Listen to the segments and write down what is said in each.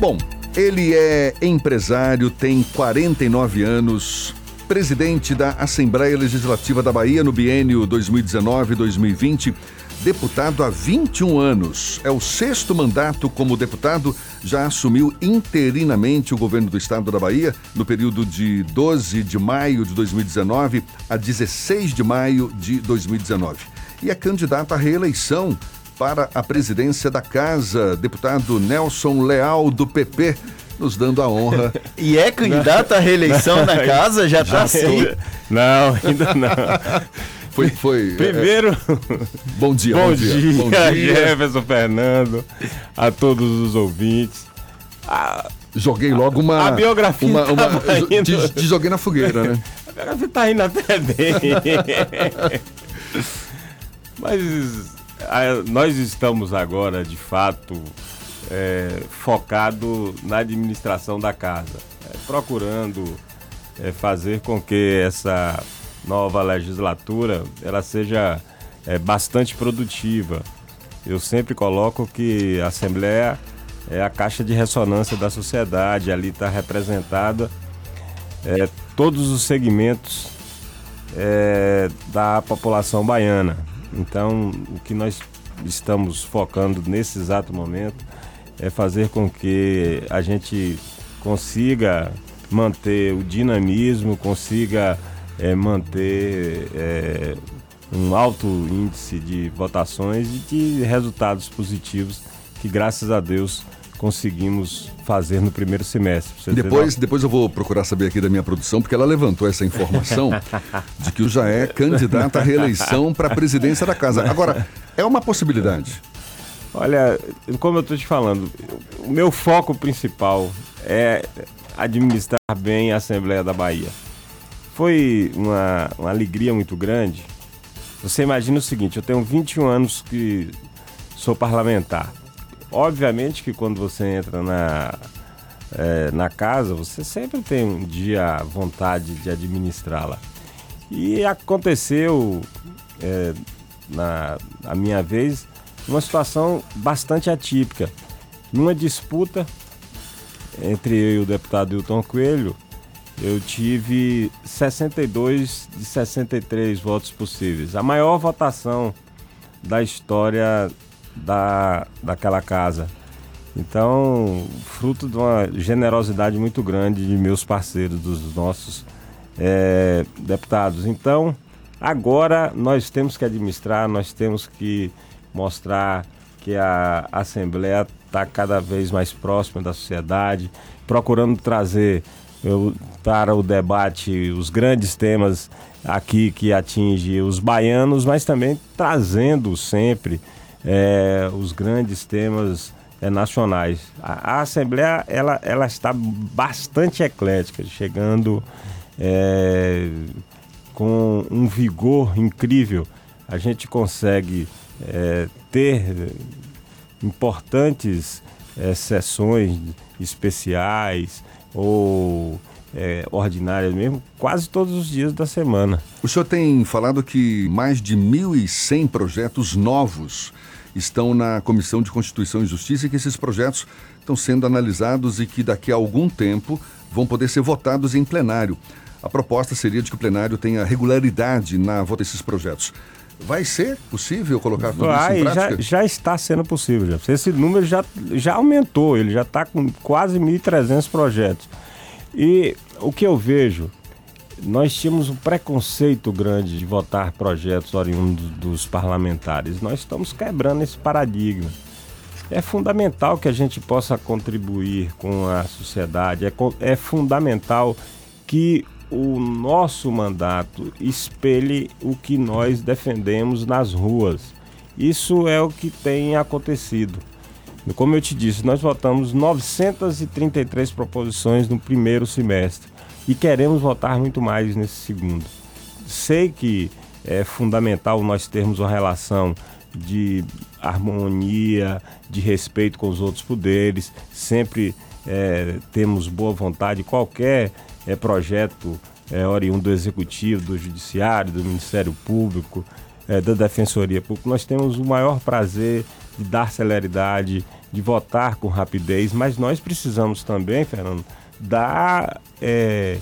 Bom, ele é empresário, tem 49 anos, presidente da Assembleia Legislativa da Bahia no biênio 2019-2020, deputado há 21 anos. É o sexto mandato como deputado, já assumiu interinamente o governo do estado da Bahia no período de 12 de maio de 2019 a 16 de maio de 2019. E é candidato à reeleição para a presidência da casa, deputado Nelson Leal, do PP, nos dando a honra. e é candidato à reeleição na casa? Já está assim? Não, ainda não. Foi, foi. É, Primeiro. É... Bom dia, bom, bom dia. dia. Bom dia, Jefferson Fernando, a todos os ouvintes. A... Joguei logo uma. A biografia. Uma, uma, te, te, joguei na fogueira, né? A biografia tá indo até bem. Mas nós estamos agora, de fato, é, focado na administração da casa, é, procurando é, fazer com que essa nova legislatura ela seja é, bastante produtiva. Eu sempre coloco que a Assembleia é a caixa de ressonância da sociedade, ali está representada é, todos os segmentos é, da população baiana. Então, o que nós estamos focando nesse exato momento é fazer com que a gente consiga manter o dinamismo, consiga é, manter é, um alto índice de votações e de resultados positivos que, graças a Deus, conseguimos fazer no primeiro semestre. Depois, depois eu vou procurar saber aqui da minha produção, porque ela levantou essa informação de que o já é candidato à reeleição para a presidência da casa. Agora, é uma possibilidade. Olha, como eu estou te falando, o meu foco principal é administrar bem a Assembleia da Bahia. Foi uma, uma alegria muito grande. Você imagina o seguinte, eu tenho 21 anos que sou parlamentar. Obviamente que quando você entra na, é, na casa, você sempre tem um dia vontade de administrá-la. E aconteceu, é, na a minha vez, uma situação bastante atípica. Numa disputa entre eu e o deputado Hilton Coelho, eu tive 62 de 63 votos possíveis. A maior votação da história da, daquela casa. Então, fruto de uma generosidade muito grande de meus parceiros, dos nossos é, deputados. Então, agora nós temos que administrar, nós temos que mostrar que a Assembleia está cada vez mais próxima da sociedade, procurando trazer eu, para o debate os grandes temas aqui que atinge os baianos, mas também trazendo sempre é, os grandes temas é, nacionais. A, a, Assembleia ela, ela está bastante eclética, chegando é, com um vigor incrível. A gente consegue é, ter importantes é, sessões especiais ou é, ordinárias mesmo, quase todos os dias da semana. O senhor tem falado que mais de 1.100 projetos novos estão na Comissão de Constituição e Justiça e que esses projetos estão sendo analisados e que daqui a algum tempo vão poder ser votados em plenário. A proposta seria de que o plenário tenha regularidade na votação desses projetos. Vai ser possível colocar tudo Vai, isso em prática? Já, já está sendo possível. Já. Esse número já, já aumentou, ele já está com quase 1.300 projetos. E o que eu vejo nós tínhamos um preconceito grande de votar projetos oriundos dos parlamentares. Nós estamos quebrando esse paradigma. É fundamental que a gente possa contribuir com a sociedade, é, é fundamental que o nosso mandato espelhe o que nós defendemos nas ruas. Isso é o que tem acontecido. Como eu te disse, nós votamos 933 proposições no primeiro semestre e queremos votar muito mais nesse segundo. Sei que é fundamental nós termos uma relação de harmonia, de respeito com os outros poderes, sempre é, temos boa vontade, qualquer é, projeto é, oriundo do Executivo, do Judiciário, do Ministério Público, é, da Defensoria Pública, nós temos o maior prazer de dar celeridade, de votar com rapidez, mas nós precisamos também, Fernando, dar é,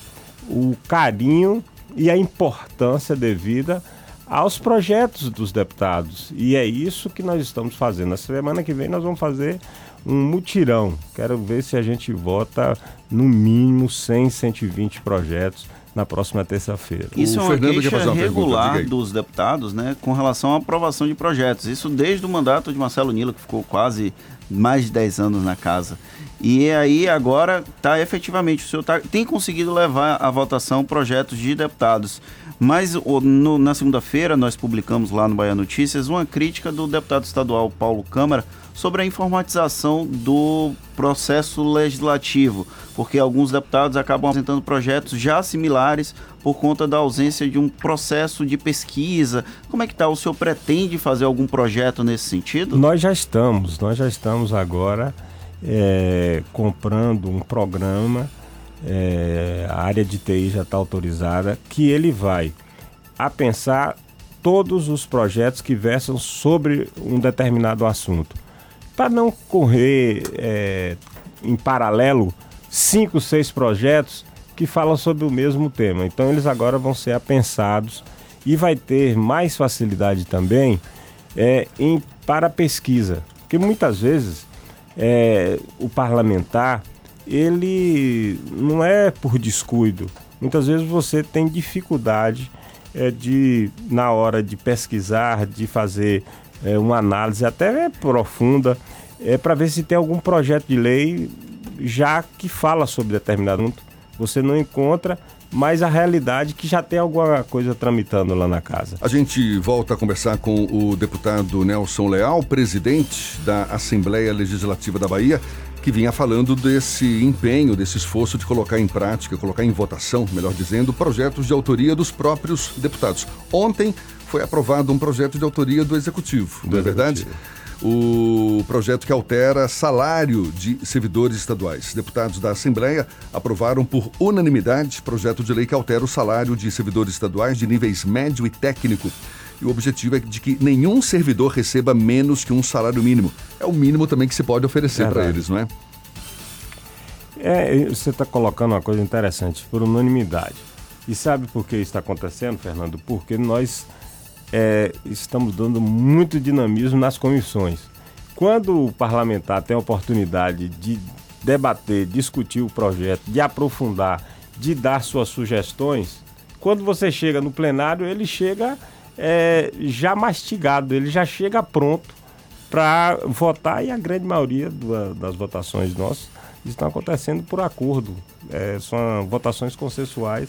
o carinho e a importância devida aos projetos dos deputados. E é isso que nós estamos fazendo. Na semana que vem nós vamos fazer um mutirão. Quero ver se a gente vota no mínimo 100, 120 projetos na próxima terça-feira. Isso o é uma Fernando queixa uma regular dos deputados, né, com relação à aprovação de projetos. Isso desde o mandato de Marcelo Nilo, que ficou quase mais de 10 anos na casa. E aí agora está efetivamente, o senhor tá, tem conseguido levar à votação projetos de deputados. Mas no, na segunda-feira nós publicamos lá no Bahia Notícias uma crítica do deputado estadual Paulo Câmara sobre a informatização do processo legislativo, porque alguns deputados acabam apresentando projetos já similares por conta da ausência de um processo de pesquisa. Como é que está? O senhor pretende fazer algum projeto nesse sentido? Nós já estamos, nós já estamos agora é, comprando um programa, é, a área de TI já está autorizada, que ele vai a pensar todos os projetos que versam sobre um determinado assunto para não correr é, em paralelo cinco, seis projetos que falam sobre o mesmo tema. Então eles agora vão ser apensados e vai ter mais facilidade também é, em, para pesquisa, porque muitas vezes é, o parlamentar ele não é por descuido. Muitas vezes você tem dificuldade é, de na hora de pesquisar, de fazer é, uma análise até profunda é, para ver se tem algum projeto de lei já que fala sobre determinado assunto. Você não encontra, mas a realidade é que já tem alguma coisa tramitando lá na casa. A gente volta a conversar com o deputado Nelson Leal, presidente da Assembleia Legislativa da Bahia, que vinha falando desse empenho, desse esforço de colocar em prática, colocar em votação, melhor dizendo, projetos de autoria dos próprios deputados. Ontem foi aprovado um projeto de autoria do Executivo, do não é verdade? o projeto que altera salário de servidores estaduais. Deputados da Assembleia aprovaram por unanimidade projeto de lei que altera o salário de servidores estaduais de níveis médio e técnico. E o objetivo é de que nenhum servidor receba menos que um salário mínimo. É o mínimo também que se pode oferecer para eles, não é? É, você está colocando uma coisa interessante, por unanimidade. E sabe por que isso está acontecendo, Fernando? Porque nós é, estamos dando muito dinamismo nas comissões. Quando o parlamentar tem a oportunidade de debater, discutir o projeto, de aprofundar, de dar suas sugestões, quando você chega no plenário, ele chega é, já mastigado, ele já chega pronto para votar e a grande maioria do, das votações nossas estão acontecendo por acordo. É, são votações consensuais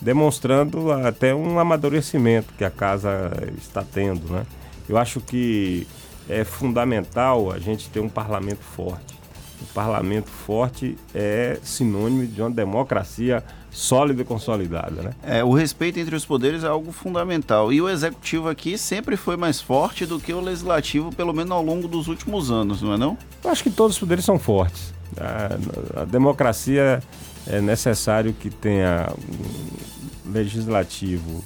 demonstrando até um amadurecimento que a casa está tendo, né? Eu acho que é fundamental a gente ter um parlamento forte. O parlamento forte é sinônimo de uma democracia sólida e consolidada, né? É, o respeito entre os poderes é algo fundamental. E o executivo aqui sempre foi mais forte do que o legislativo, pelo menos ao longo dos últimos anos, não é não? Eu acho que todos os poderes são fortes. A, a democracia é necessário que tenha legislativo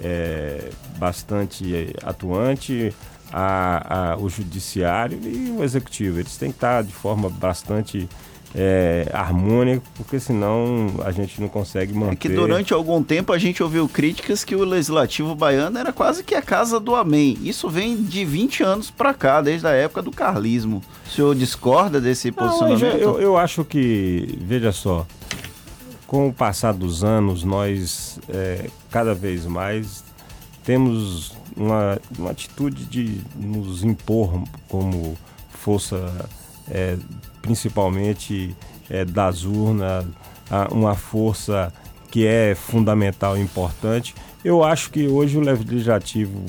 é, bastante atuante, a, a, o judiciário e o executivo. Eles têm que estar de forma bastante é, harmônica, porque senão a gente não consegue manter. É que durante algum tempo a gente ouviu críticas que o legislativo baiano era quase que a casa do amém. Isso vem de 20 anos para cá, desde a época do carlismo. O senhor discorda desse posicionamento? Não, eu, eu acho que, veja só, com o passar dos anos, nós é, cada vez mais temos uma, uma, atitude de nos impor como força, é, principalmente é, das urnas, uma força que é fundamental e importante. Eu acho que hoje o legislativo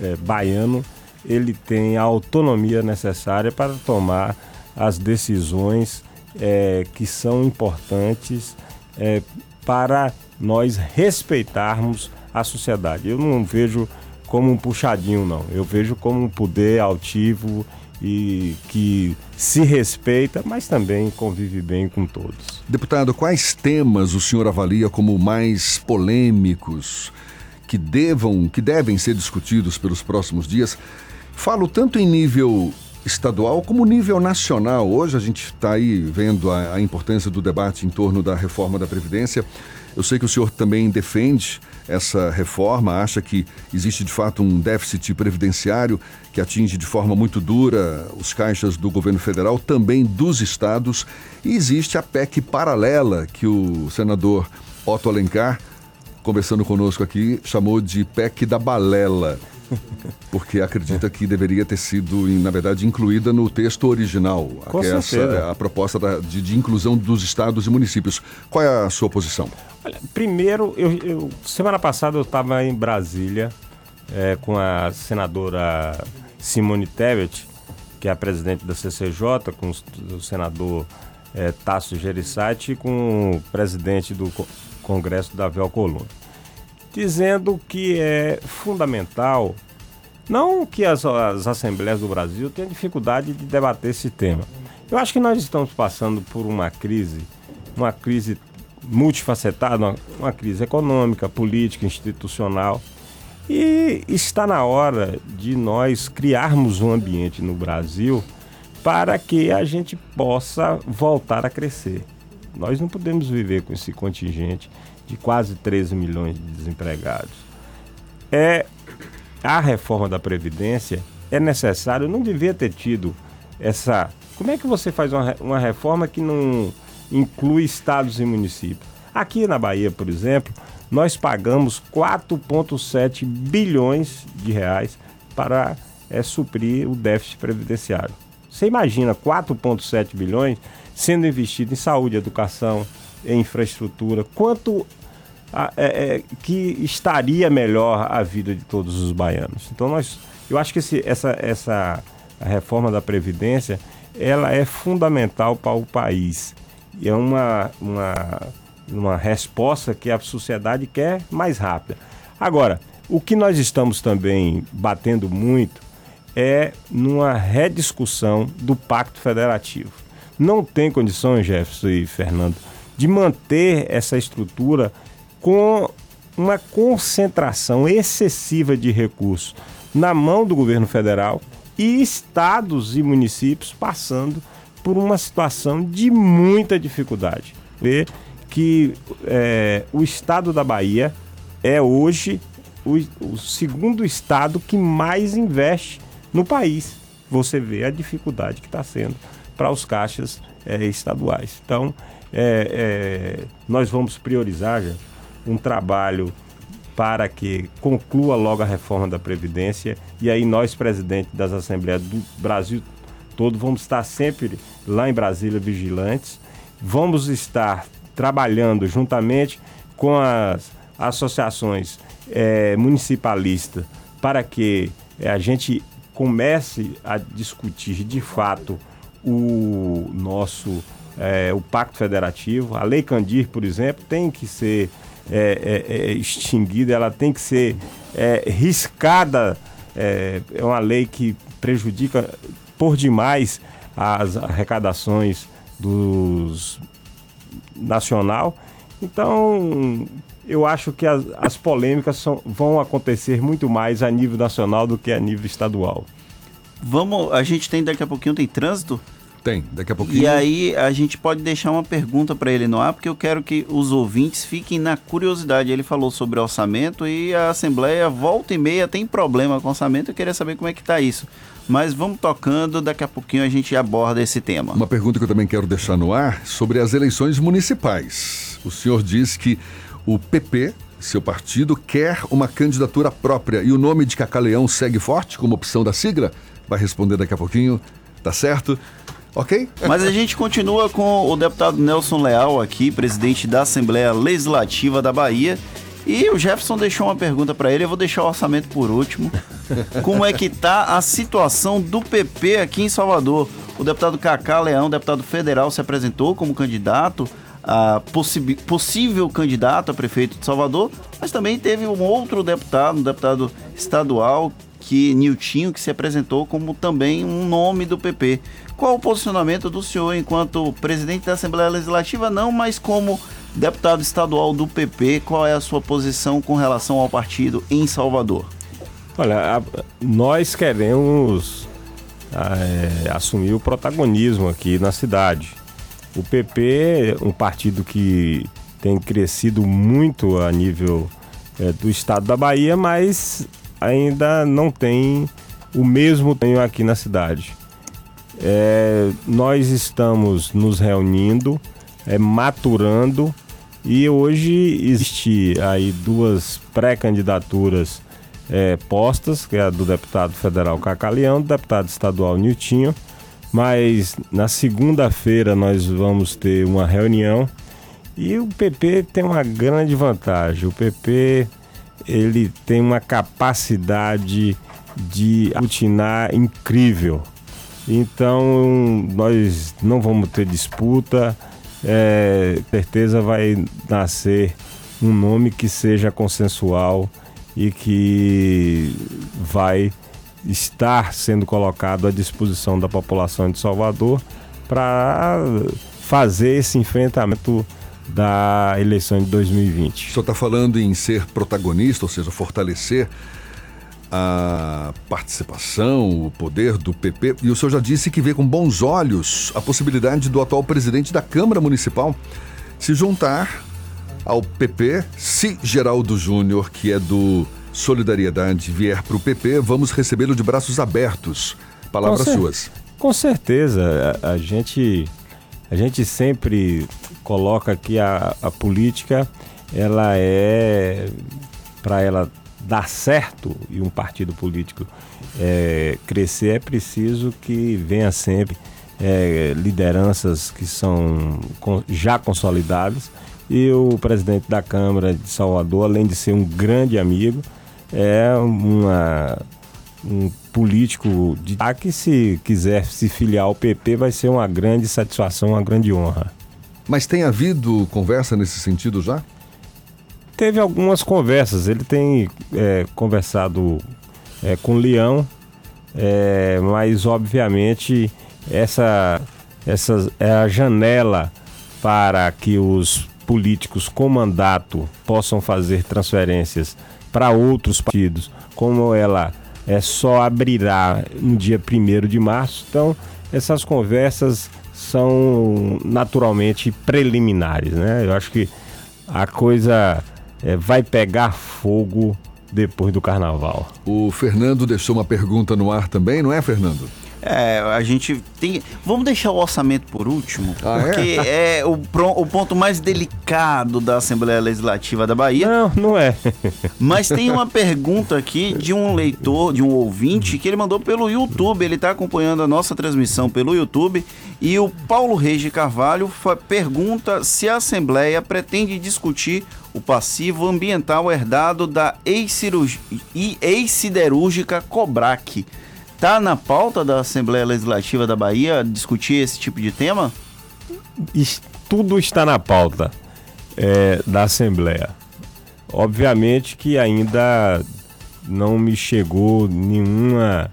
é, baiano ele tem a autonomia necessária para tomar as decisões é, que são importantes é, para nós respeitarmos a sociedade. Eu não vejo como um puxadinho, não. Eu vejo como um poder altivo e que se respeita, mas também convive bem com todos. Deputado, quais temas o senhor avalia como mais polêmicos que devam, que devem ser discutidos pelos próximos dias? Falo tanto em nível estadual como nível nacional. Hoje a gente está aí vendo a, a, importância do debate em torno da reforma da Previdência. Eu sei que o senhor também defende essa reforma, acha que existe de fato um déficit previdenciário que atinge de forma muito dura os caixas do governo federal, também dos estados, e existe a PEC paralela que o senador Otto Alencar, conversando conosco aqui, chamou de PEC da balela porque acredita que deveria ter sido, na verdade, incluída no texto original. Com essa, é a proposta da, de, de, inclusão dos estados e municípios. Qual é a sua posição? Olha, primeiro, eu, eu, semana passada eu estava em Brasília é, com a senadora Simone Tebet, que é a presidente da CCJ, com o senador é, Tasso Gereissati e com o presidente do Congresso, Davi Alcolumbre dizendo que é fundamental, não que as, as assembleias do Brasil tenham dificuldade de debater esse tema. Eu acho que nós estamos passando por uma crise, uma crise multifacetada, uma, uma crise econômica, política, institucional. E está na hora de nós criarmos um ambiente no Brasil para que a gente possa voltar a crescer. Nós não podemos viver com esse contingente de quase 13 milhões de desempregados. É a reforma da Previdência é necessário, não devia ter tido essa. Como é que você faz uma, uma reforma que não inclui estados e municípios? Aqui na Bahia, por exemplo, nós pagamos 4,7 bilhões de reais para é, suprir o déficit previdenciário. Você imagina 4,7 bilhões sendo investido em saúde, educação, em infraestrutura, quanto a, é, é, que estaria melhor a vida de todos os baianos. Então nós, eu acho que esse, essa, essa reforma da previdência, ela é fundamental para o país e é uma, uma, uma resposta que a sociedade quer mais rápida. Agora, o que nós estamos também batendo muito é numa rediscussão do Pacto Federativo. Não tem condições, Jefferson e Fernando, de manter essa estrutura com uma concentração excessiva de recursos na mão do governo federal e estados e municípios passando por uma situação de muita dificuldade. Ver que é, o estado da Bahia é hoje o, o segundo estado que mais investe no país. Você vê a dificuldade que está sendo para os caixas é, estaduais. Então, é, é, nós vamos priorizar já um trabalho para que conclua logo a reforma da Previdência e aí nós, presidente das Assembleias do Brasil todo, vamos estar sempre lá em Brasília vigilantes, vamos estar trabalhando juntamente com as associações é, municipalistas para que é, a gente comece a discutir de fato o nosso é, o Pacto Federativo. A Lei Candir, por exemplo, tem que ser é, é, é extinguida, ela tem que ser é, riscada. É, uma lei que prejudica por demais as arrecadações dos nacional. Então, eu acho que as, as polêmicas são, vão acontecer muito mais a nível nacional do que a nível estadual. Vamos, a gente tem daqui a pouquinho tem trânsito tem, daqui a pouquinho. E aí a gente pode deixar uma pergunta para ele no ar, porque eu quero que os ouvintes fiquem na curiosidade. Ele falou sobre orçamento e a Assembleia volta e meia tem problema com orçamento. Eu queria saber como é que está isso. Mas vamos tocando, daqui a pouquinho a gente aborda esse tema. Uma pergunta que eu também quero deixar no ar sobre as eleições municipais. O senhor diz que o PP, seu partido, quer uma candidatura própria e o nome de Cacaleão segue forte como opção da sigla? Vai responder daqui a pouquinho, tá certo? Ok? Mas a gente continua com o deputado Nelson Leal aqui, presidente da Assembleia Legislativa da Bahia. E o Jefferson deixou uma pergunta para ele, eu vou deixar o orçamento por último. Como é que tá a situação do PP aqui em Salvador? O deputado Cacá Leão, deputado federal, se apresentou como candidato, a possível candidato a prefeito de Salvador, mas também teve um outro deputado, um deputado estadual, que Niltinho, que se apresentou como também um nome do PP. Qual o posicionamento do senhor enquanto presidente da Assembleia Legislativa, não, mas como deputado estadual do PP? Qual é a sua posição com relação ao partido em Salvador? Olha, a, nós queremos é, assumir o protagonismo aqui na cidade. O PP, um partido que tem crescido muito a nível é, do estado da Bahia, mas ainda não tem o mesmo tenho aqui na cidade. É, nós estamos nos reunindo, é, maturando e hoje existe aí duas pré-candidaturas é, postas, que é a do deputado federal Cacaleão, do deputado estadual Niltinho. Mas na segunda-feira nós vamos ter uma reunião e o PP tem uma grande vantagem. O PP ele tem uma capacidade de aglutinar incrível. Então nós não vamos ter disputa, é, certeza vai nascer um nome que seja consensual e que vai estar sendo colocado à disposição da população de Salvador para fazer esse enfrentamento da eleição de 2020. O senhor está falando em ser protagonista, ou seja, fortalecer a participação, o poder do PP, e o senhor já disse que vê com bons olhos a possibilidade do atual presidente da Câmara Municipal se juntar ao PP, se Geraldo Júnior, que é do Solidariedade, vier para o PP, vamos recebê-lo de braços abertos. Palavras com suas. Com certeza. A, a, gente, a gente sempre coloca que a, a política ela é para ela dar certo e um partido político é, crescer é preciso que venha sempre é, lideranças que são já consolidadas e o presidente da Câmara de Salvador, além de ser um grande amigo, é uma, um político de ah, que se quiser se filiar ao PP vai ser uma grande satisfação, uma grande honra. Mas tem havido conversa nesse sentido já? Teve algumas conversas. Ele tem é, conversado é, com o Leão, é, mas obviamente essa, essa é a janela para que os políticos com mandato possam fazer transferências para outros partidos, como ela é só abrirá no dia 1 de março. Então, essas conversas são naturalmente preliminares, né? Eu acho que a coisa é, vai pegar fogo depois do carnaval. O Fernando deixou uma pergunta no ar também, não é, Fernando? É, a gente tem. Vamos deixar o orçamento por último, ah, é? porque é, é o, o, ponto mais delicado da Assembleia Legislativa da Bahia. Não, não é. Mas tem uma pergunta aqui de um leitor, de um ouvinte, que ele mandou pelo YouTube. Ele está acompanhando a nossa transmissão pelo YouTube. E o Paulo Reis de Carvalho pergunta se a Assembleia pretende discutir o passivo ambiental herdado da ex-siderúrgica Cobrac. Tá na pauta da Assembleia Legislativa da Bahia discutir esse tipo de tema? Tudo está na pauta é, da Assembleia. Obviamente que ainda não me chegou nenhuma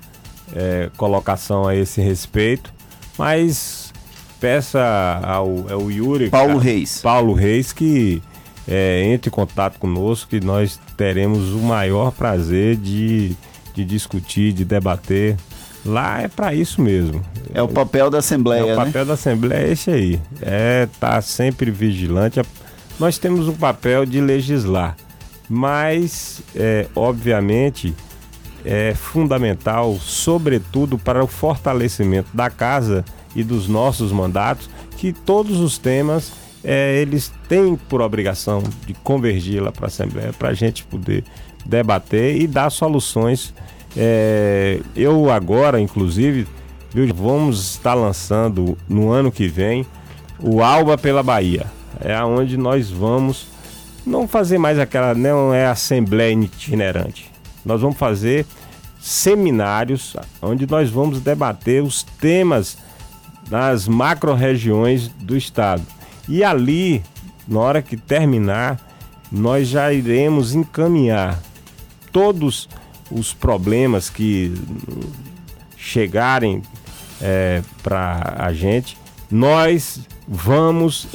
é, colocação a esse respeito, mas peça ao, ao Yuri Paulo Reis Paulo Reis que é, entre em contato conosco que nós teremos o maior prazer de de discutir, de debater. Lá é para isso mesmo. É o papel da Assembleia, é O papel né? da Assembleia é esse aí. É estar tá sempre vigilante. Nós temos o papel de legislar, mas, é, obviamente, é fundamental, sobretudo para o fortalecimento da casa e dos nossos mandatos, que todos os temas é, eles têm por obrigação de convergir lá para a Assembleia para a gente poder debater e dar soluções. É, eu agora, inclusive, viu, vamos estar lançando no ano que vem o Alba pela Bahia. É aonde nós vamos não fazer mais aquela, não é assembleia itinerante. Nós vamos fazer seminários onde nós vamos debater os temas das macro-regiões do estado. E ali, na hora que terminar, nós já iremos encaminhar todos os problemas que chegarem é, para a gente, nós vamos,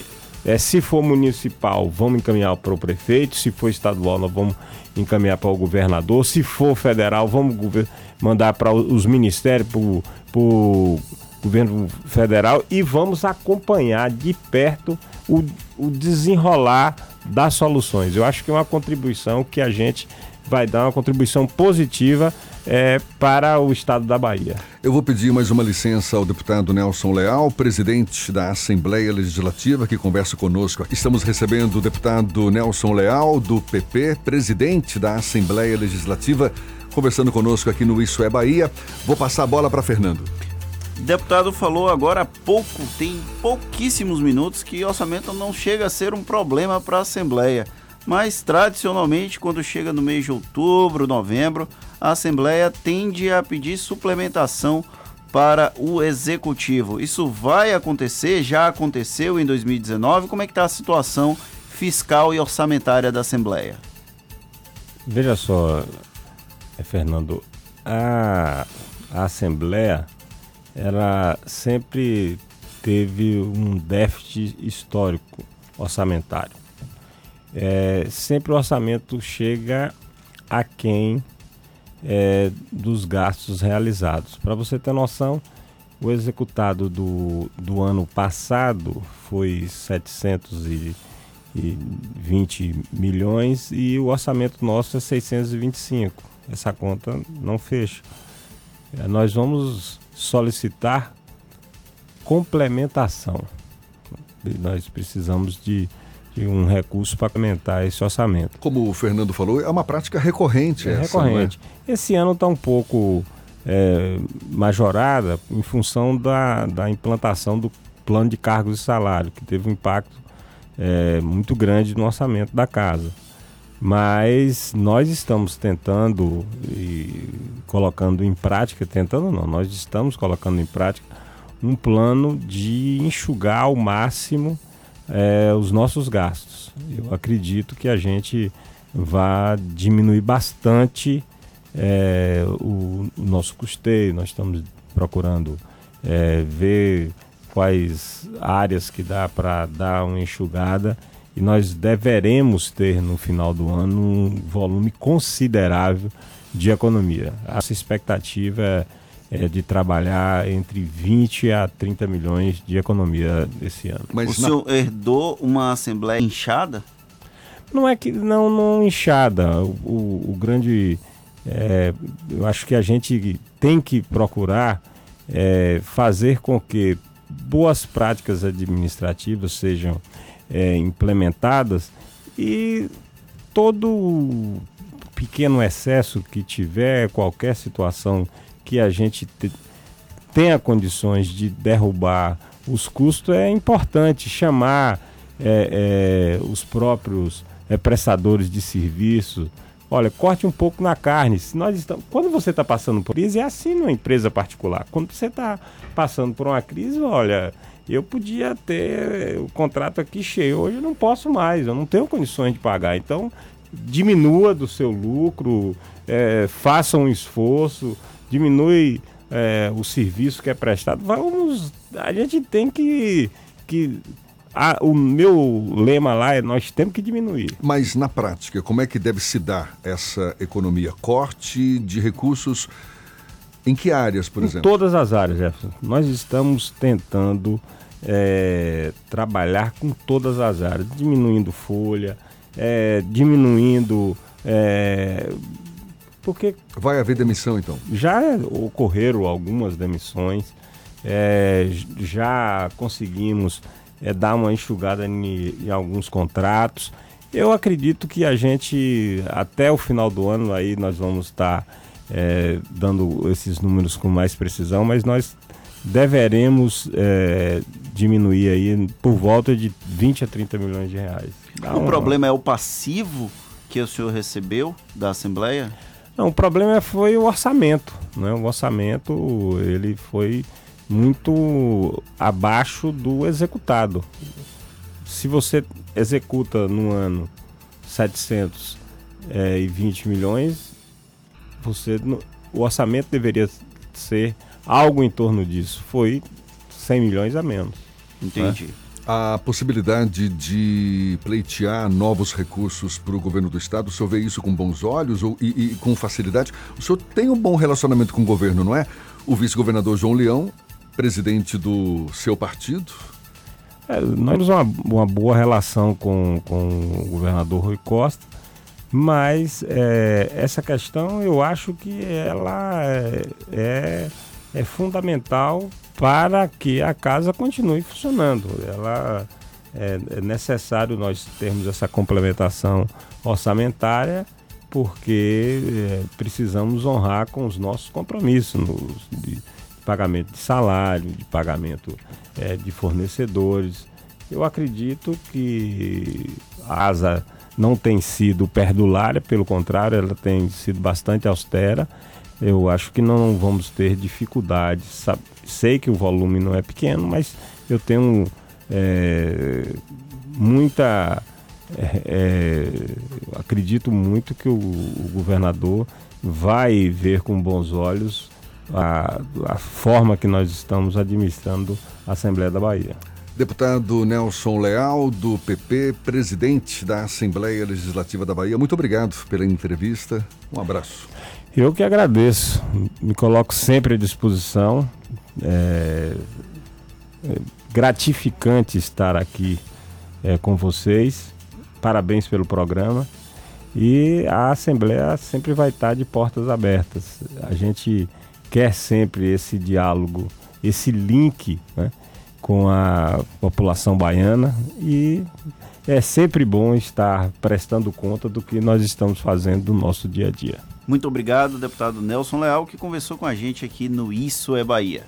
é, se for municipal, vamos encaminhar para o prefeito, se for estadual, nós vamos encaminhar para o governador, se for federal, vamos mandar para os ministérios, para o governo federal e vamos acompanhar de perto o, o desenrolar das soluções. Eu acho que é uma contribuição que a gente vai dar uma contribuição positiva é, para o estado da Bahia. Eu vou pedir mais uma licença ao deputado Nelson Leal, presidente da Assembleia Legislativa, que conversa conosco. Estamos recebendo o deputado Nelson Leal, do PP, presidente da Assembleia Legislativa, conversando conosco aqui no Isso é Bahia. Vou passar a bola para Fernando. O deputado falou agora há pouco, tem pouquíssimos minutos, que orçamento não chega a ser um problema para a Assembleia. Mas tradicionalmente, quando chega no mês de outubro, novembro, a Assembleia tende a pedir suplementação para o executivo. Isso vai acontecer? Já aconteceu em 2019? Como é que está a situação fiscal e orçamentária da Assembleia? Veja só, eh, Fernando, a, a Assembleia ela sempre teve um déficit histórico orçamentário. É, sempre o orçamento chega a quem é, dos gastos realizados. Para você ter noção, o executado do, do ano passado foi 720 milhões e o orçamento nosso é 625. Essa conta não fecha. É, nós vamos solicitar complementação. Nós precisamos de, de um recurso para complementar esse orçamento. Como o Fernando falou, é uma prática recorrente. É essa, recorrente. É? Esse ano está um pouco é, majorada em função da, da implantação do plano de cargos e salário, que teve um impacto é, muito grande no orçamento da casa. Mas nós estamos tentando e colocando em prática, tentando não, nós estamos colocando em prática um plano de enxugar ao máximo é, os nossos gastos. Eu acredito que a gente vai diminuir bastante é, o, o, nosso custeio. Nós estamos procurando é, ver quais áreas que dá para dar uma enxugada e nós deveremos ter no final do ano um volume considerável de economia. A expectativa é, é de trabalhar entre 20 a 30 milhões de economia esse ano. Mas o senhor herdou uma assembleia inchada? Não é que não, não inchada. O, o, o grande, é, eu acho que a gente tem que procurar é, fazer com que boas práticas administrativas sejam é, implementadas e todo pequeno excesso que tiver, qualquer situação que a gente te, tenha condições de derrubar os custos, é importante chamar é, é, os próprios é, prestadores de serviço. Olha, corte um pouco na carne. Se nós estamos, quando você está passando por crise, é assim numa empresa particular. Quando você está passando por uma crise, olha, eu podia ter o contrato aqui cheio, hoje eu não posso mais, eu não tenho condições de pagar. Então, diminua do seu lucro, é, faça um esforço, diminui é, o serviço que é prestado. Vamos, a gente tem que, que a, o meu lema lá é nós temos que diminuir. Mas na prática, como é que deve se dar essa economia? Corte de recursos em que áreas, por em exemplo? Em todas as áreas, Jefferson. Nós estamos tentando é, trabalhar com todas as áreas, diminuindo folha, é, diminuindo. É, porque. Vai haver demissão então? Já ocorreram algumas demissões, é, já conseguimos é, dar uma enxugada em, em alguns contratos. Eu acredito que a gente, até o final do ano, aí nós vamos estar é, dando esses números com mais precisão, mas nós deveremos é, diminuir aí por volta de 20 a 30 milhões de reais. Dá o problema é o passivo que o senhor recebeu da Assembleia? Não, o problema foi o orçamento. Né? O orçamento ele foi muito abaixo do executado. Se você executa no ano 720 é, milhões, você o orçamento deveria ser algo em torno disso. Foi 100 milhões a menos. Entendi. Né? A possibilidade de pleitear novos recursos para o governo do estado, o senhor vê isso com bons olhos ou, e, e com facilidade? O senhor tem um bom relacionamento com o governo, não é? O vice-governador João Leão, presidente do seu partido. É, nós temos uma, uma boa relação com, com o governador Rui Costa, mas é, essa questão eu acho que ela é, é, é fundamental para que a casa continue funcionando. Ela é, é necessário nós termos essa complementação orçamentária porque é, precisamos honrar com os nossos compromissos nos, de pagamento de salário, de pagamento é, de fornecedores. Eu acredito que a ASA não tem sido perdulária, pelo contrário, ela tem sido bastante austera. Eu acho que não vamos ter dificuldades. Sei que o volume não é pequeno, mas eu tenho é, muita. É, é, acredito muito que o, o, governador vai ver com bons olhos a, a forma que nós estamos administrando a Assembleia da Bahia. Deputado Nelson Leal, do PP, presidente da Assembleia Legislativa da Bahia, muito obrigado pela entrevista. Um abraço. Eu que agradeço. Me coloco sempre à disposição. É, é gratificante estar aqui é, com vocês. Parabéns pelo programa. E a Assembleia sempre vai estar de portas abertas. A gente quer sempre esse diálogo, esse link. Né? Com a população baiana e é sempre bom estar prestando conta do que nós estamos fazendo no nosso dia a dia. Muito obrigado, deputado Nelson Leal, que conversou com a gente aqui no Isso é Bahia.